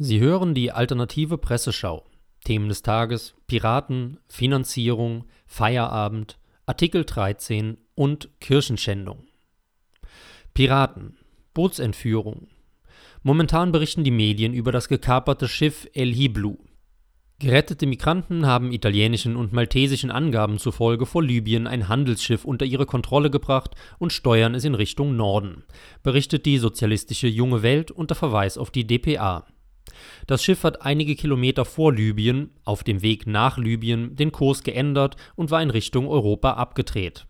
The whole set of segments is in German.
Sie hören die alternative Presseschau. Themen des Tages: Piraten, Finanzierung, Feierabend, Artikel 13 und Kirchenschändung. Piraten, Bootsentführung. Momentan berichten die Medien über das gekaperte Schiff El Hiblu. Gerettete Migranten haben italienischen und maltesischen Angaben zufolge vor Libyen ein Handelsschiff unter ihre Kontrolle gebracht und steuern es in Richtung Norden, berichtet die sozialistische Junge Welt unter Verweis auf die dpa. Das Schiff hat einige Kilometer vor Libyen, auf dem Weg nach Libyen, den Kurs geändert und war in Richtung Europa abgedreht.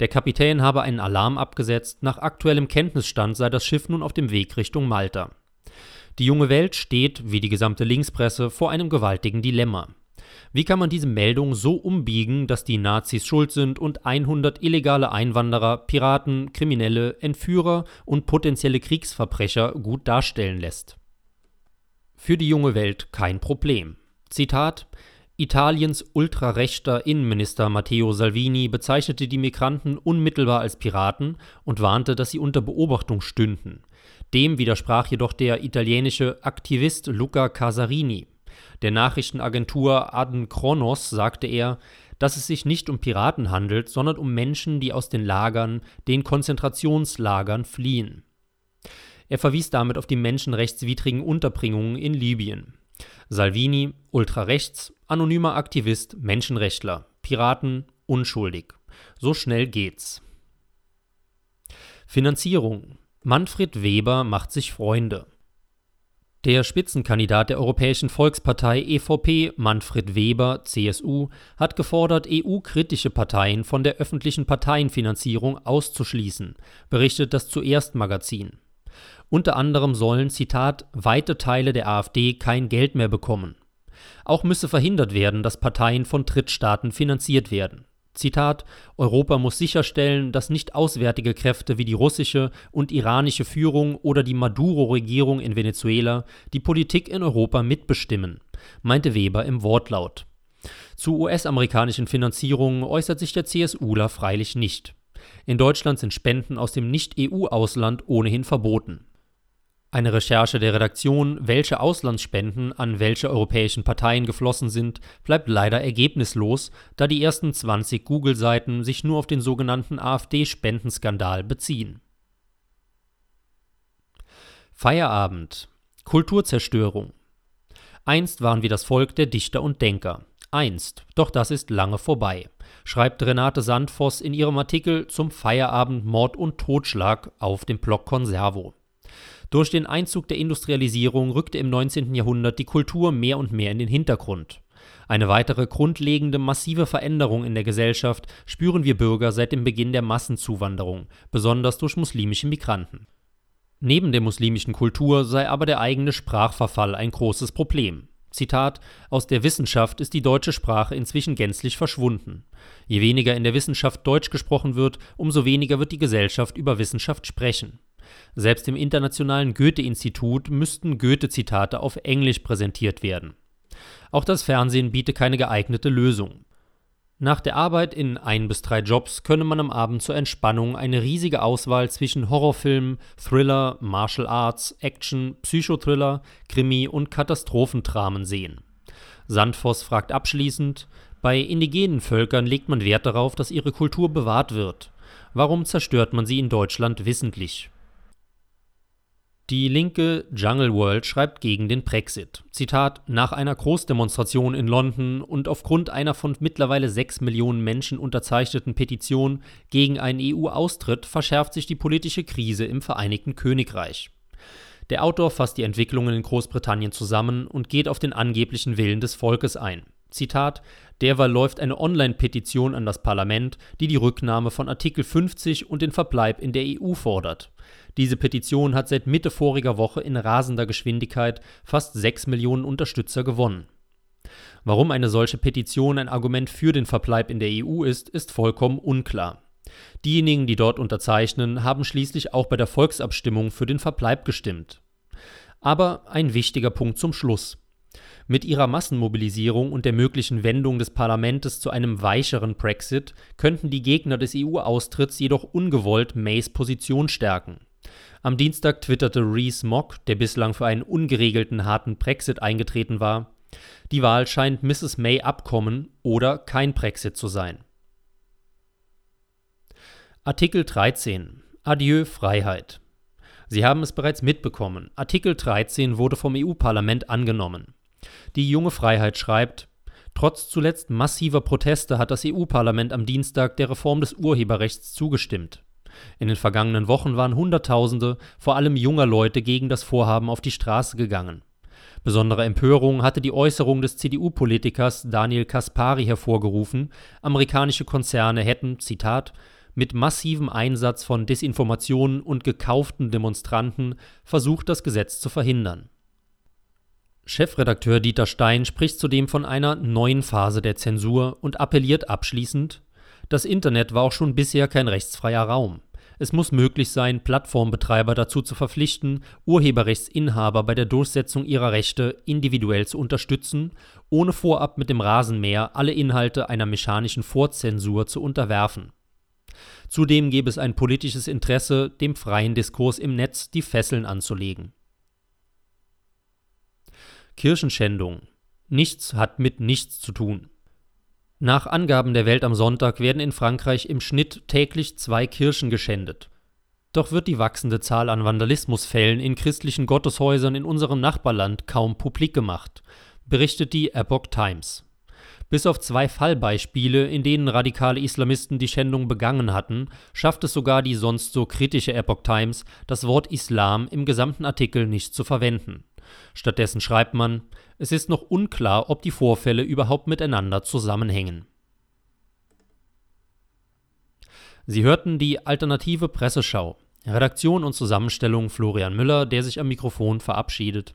Der Kapitän habe einen Alarm abgesetzt, nach aktuellem Kenntnisstand sei das Schiff nun auf dem Weg Richtung Malta. Die junge Welt steht, wie die gesamte Linkspresse, vor einem gewaltigen Dilemma. Wie kann man diese Meldung so umbiegen, dass die Nazis schuld sind und 100 illegale Einwanderer, Piraten, Kriminelle, Entführer und potenzielle Kriegsverbrecher gut darstellen lässt? Für die junge Welt kein Problem. Zitat Italiens ultrarechter Innenminister Matteo Salvini bezeichnete die Migranten unmittelbar als Piraten und warnte, dass sie unter Beobachtung stünden. Dem widersprach jedoch der italienische Aktivist Luca Casarini. Der Nachrichtenagentur Aden Kronos sagte er, dass es sich nicht um Piraten handelt, sondern um Menschen, die aus den Lagern, den Konzentrationslagern fliehen. Er verwies damit auf die menschenrechtswidrigen Unterbringungen in Libyen. Salvini, ultrarechts, anonymer Aktivist, Menschenrechtler, Piraten, unschuldig. So schnell geht's. Finanzierung. Manfred Weber macht sich Freunde. Der Spitzenkandidat der Europäischen Volkspartei EVP, Manfred Weber, CSU, hat gefordert, EU-kritische Parteien von der öffentlichen Parteienfinanzierung auszuschließen, berichtet das Zuerst Magazin. Unter anderem sollen, Zitat, weite Teile der AfD kein Geld mehr bekommen. Auch müsse verhindert werden, dass Parteien von Drittstaaten finanziert werden. Zitat: Europa muss sicherstellen, dass nicht auswärtige Kräfte wie die russische und iranische Führung oder die Maduro-Regierung in Venezuela die Politik in Europa mitbestimmen, meinte Weber im Wortlaut. Zu US-amerikanischen Finanzierungen äußert sich der CSUler freilich nicht. In Deutschland sind Spenden aus dem Nicht-EU-Ausland ohnehin verboten. Eine Recherche der Redaktion, welche Auslandsspenden an welche europäischen Parteien geflossen sind, bleibt leider ergebnislos, da die ersten 20 Google-Seiten sich nur auf den sogenannten AfD-Spendenskandal beziehen. Feierabend Kulturzerstörung Einst waren wir das Volk der Dichter und Denker. Einst, doch das ist lange vorbei, schreibt Renate Sandvoss in ihrem Artikel zum Feierabend Mord und Totschlag auf dem Blog Conservo. Durch den Einzug der Industrialisierung rückte im 19. Jahrhundert die Kultur mehr und mehr in den Hintergrund. Eine weitere grundlegende massive Veränderung in der Gesellschaft spüren wir Bürger seit dem Beginn der Massenzuwanderung, besonders durch muslimische Migranten. Neben der muslimischen Kultur sei aber der eigene Sprachverfall ein großes Problem. Zitat: Aus der Wissenschaft ist die deutsche Sprache inzwischen gänzlich verschwunden. Je weniger in der Wissenschaft Deutsch gesprochen wird, umso weniger wird die Gesellschaft über Wissenschaft sprechen. Selbst im internationalen Goethe-Institut müssten Goethe-Zitate auf Englisch präsentiert werden. Auch das Fernsehen biete keine geeignete Lösung. Nach der Arbeit in ein bis drei Jobs könne man am Abend zur Entspannung eine riesige Auswahl zwischen Horrorfilmen, Thriller, Martial Arts, Action, Psychothriller, Krimi und Katastrophendramen sehen. Sandvoss fragt abschließend: Bei indigenen Völkern legt man Wert darauf, dass ihre Kultur bewahrt wird. Warum zerstört man sie in Deutschland wissentlich? Die linke Jungle World schreibt gegen den Brexit. Zitat: Nach einer Großdemonstration in London und aufgrund einer von mittlerweile sechs Millionen Menschen unterzeichneten Petition gegen einen EU-Austritt verschärft sich die politische Krise im Vereinigten Königreich. Der Autor fasst die Entwicklungen in Großbritannien zusammen und geht auf den angeblichen Willen des Volkes ein. Zitat Derweil läuft eine Online-Petition an das Parlament, die die Rücknahme von Artikel 50 und den Verbleib in der EU fordert. Diese Petition hat seit Mitte voriger Woche in rasender Geschwindigkeit fast 6 Millionen Unterstützer gewonnen. Warum eine solche Petition ein Argument für den Verbleib in der EU ist, ist vollkommen unklar. Diejenigen, die dort unterzeichnen, haben schließlich auch bei der Volksabstimmung für den Verbleib gestimmt. Aber ein wichtiger Punkt zum Schluss. Mit ihrer Massenmobilisierung und der möglichen Wendung des Parlaments zu einem weicheren Brexit könnten die Gegner des EU-Austritts jedoch ungewollt Mays Position stärken. Am Dienstag twitterte Rees Mogg, der bislang für einen ungeregelten harten Brexit eingetreten war, die Wahl scheint Mrs. May Abkommen oder kein Brexit zu sein. Artikel 13 Adieu Freiheit. Sie haben es bereits mitbekommen. Artikel 13 wurde vom EU-Parlament angenommen. Die junge Freiheit schreibt, Trotz zuletzt massiver Proteste hat das EU-Parlament am Dienstag der Reform des Urheberrechts zugestimmt. In den vergangenen Wochen waren Hunderttausende, vor allem junger Leute, gegen das Vorhaben auf die Straße gegangen. Besondere Empörung hatte die Äußerung des CDU-Politikers Daniel Kaspari hervorgerufen, amerikanische Konzerne hätten, Zitat, mit massivem Einsatz von Desinformationen und gekauften Demonstranten versucht, das Gesetz zu verhindern. Chefredakteur Dieter Stein spricht zudem von einer neuen Phase der Zensur und appelliert abschließend, das Internet war auch schon bisher kein rechtsfreier Raum. Es muss möglich sein, Plattformbetreiber dazu zu verpflichten, Urheberrechtsinhaber bei der Durchsetzung ihrer Rechte individuell zu unterstützen, ohne vorab mit dem Rasenmäher alle Inhalte einer mechanischen Vorzensur zu unterwerfen. Zudem gäbe es ein politisches Interesse, dem freien Diskurs im Netz die Fesseln anzulegen. Kirchenschändung. Nichts hat mit nichts zu tun. Nach Angaben der Welt am Sonntag werden in Frankreich im Schnitt täglich zwei Kirchen geschändet. Doch wird die wachsende Zahl an Vandalismusfällen in christlichen Gotteshäusern in unserem Nachbarland kaum publik gemacht, berichtet die Epoch Times. Bis auf zwei Fallbeispiele, in denen radikale Islamisten die Schändung begangen hatten, schafft es sogar die sonst so kritische Epoch Times, das Wort Islam im gesamten Artikel nicht zu verwenden. Stattdessen schreibt man, es ist noch unklar, ob die Vorfälle überhaupt miteinander zusammenhängen. Sie hörten die alternative Presseschau. Redaktion und Zusammenstellung Florian Müller, der sich am Mikrofon verabschiedet.